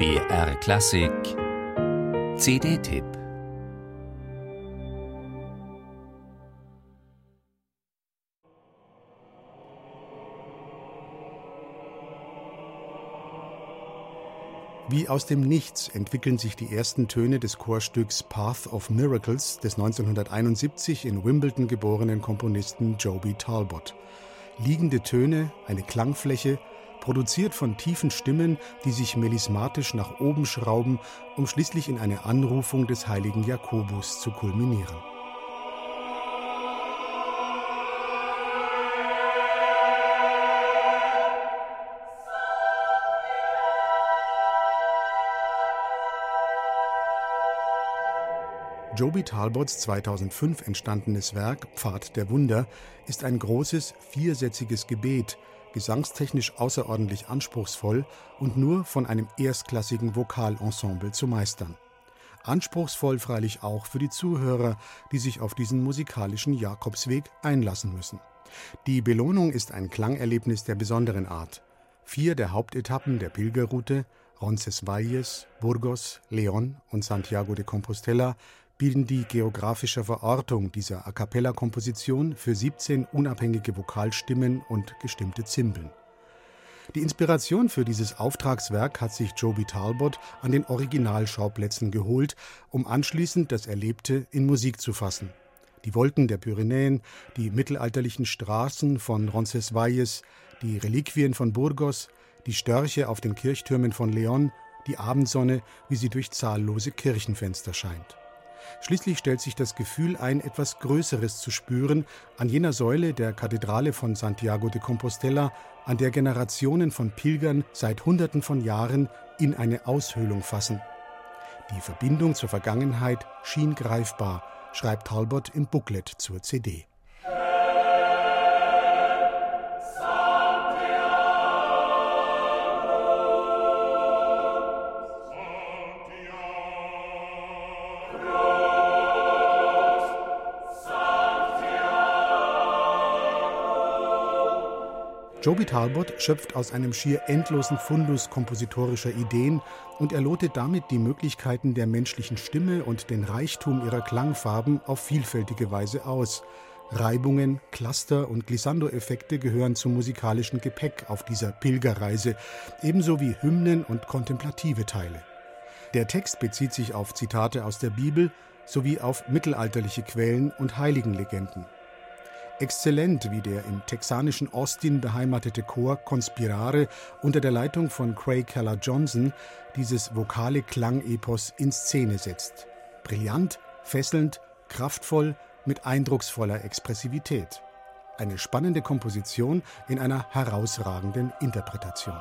BR Klassik CD-Tipp Wie aus dem Nichts entwickeln sich die ersten Töne des Chorstücks Path of Miracles des 1971 in Wimbledon geborenen Komponisten Joby Talbot. Liegende Töne, eine Klangfläche, produziert von tiefen Stimmen, die sich melismatisch nach oben schrauben, um schließlich in eine Anrufung des heiligen Jakobus zu kulminieren. Joby Talbots 2005 entstandenes Werk Pfad der Wunder ist ein großes, viersätziges Gebet, gesangstechnisch außerordentlich anspruchsvoll und nur von einem erstklassigen Vokalensemble zu meistern. Anspruchsvoll freilich auch für die Zuhörer, die sich auf diesen musikalischen Jakobsweg einlassen müssen. Die Belohnung ist ein Klangerlebnis der besonderen Art. Vier der Hauptetappen der Pilgerroute Roncesvalles, Burgos, León und Santiago de Compostela bilden die geografische Verortung dieser A cappella-Komposition für 17 unabhängige Vokalstimmen und gestimmte Zimbeln. Die Inspiration für dieses Auftragswerk hat sich Joby Talbot an den Originalschauplätzen geholt, um anschließend das Erlebte in Musik zu fassen. Die Wolken der Pyrenäen, die mittelalterlichen Straßen von Roncesvalles, die Reliquien von Burgos, die Störche auf den Kirchtürmen von Leon, die Abendsonne, wie sie durch zahllose Kirchenfenster scheint. Schließlich stellt sich das Gefühl ein, etwas Größeres zu spüren an jener Säule der Kathedrale von Santiago de Compostela, an der Generationen von Pilgern seit Hunderten von Jahren in eine Aushöhlung fassen. Die Verbindung zur Vergangenheit schien greifbar, schreibt Talbot im Booklet zur CD. Joby Talbot schöpft aus einem schier endlosen Fundus kompositorischer Ideen und er lotet damit die Möglichkeiten der menschlichen Stimme und den Reichtum ihrer Klangfarben auf vielfältige Weise aus. Reibungen, Cluster und Glissando-Effekte gehören zum musikalischen Gepäck auf dieser Pilgerreise, ebenso wie Hymnen und kontemplative Teile. Der Text bezieht sich auf Zitate aus der Bibel sowie auf mittelalterliche Quellen und Heiligenlegenden. Exzellent, wie der im texanischen Austin beheimatete Chor Conspirare unter der Leitung von Craig Keller Johnson dieses vokale Klangepos in Szene setzt. Brillant, fesselnd, kraftvoll, mit eindrucksvoller Expressivität. Eine spannende Komposition in einer herausragenden Interpretation.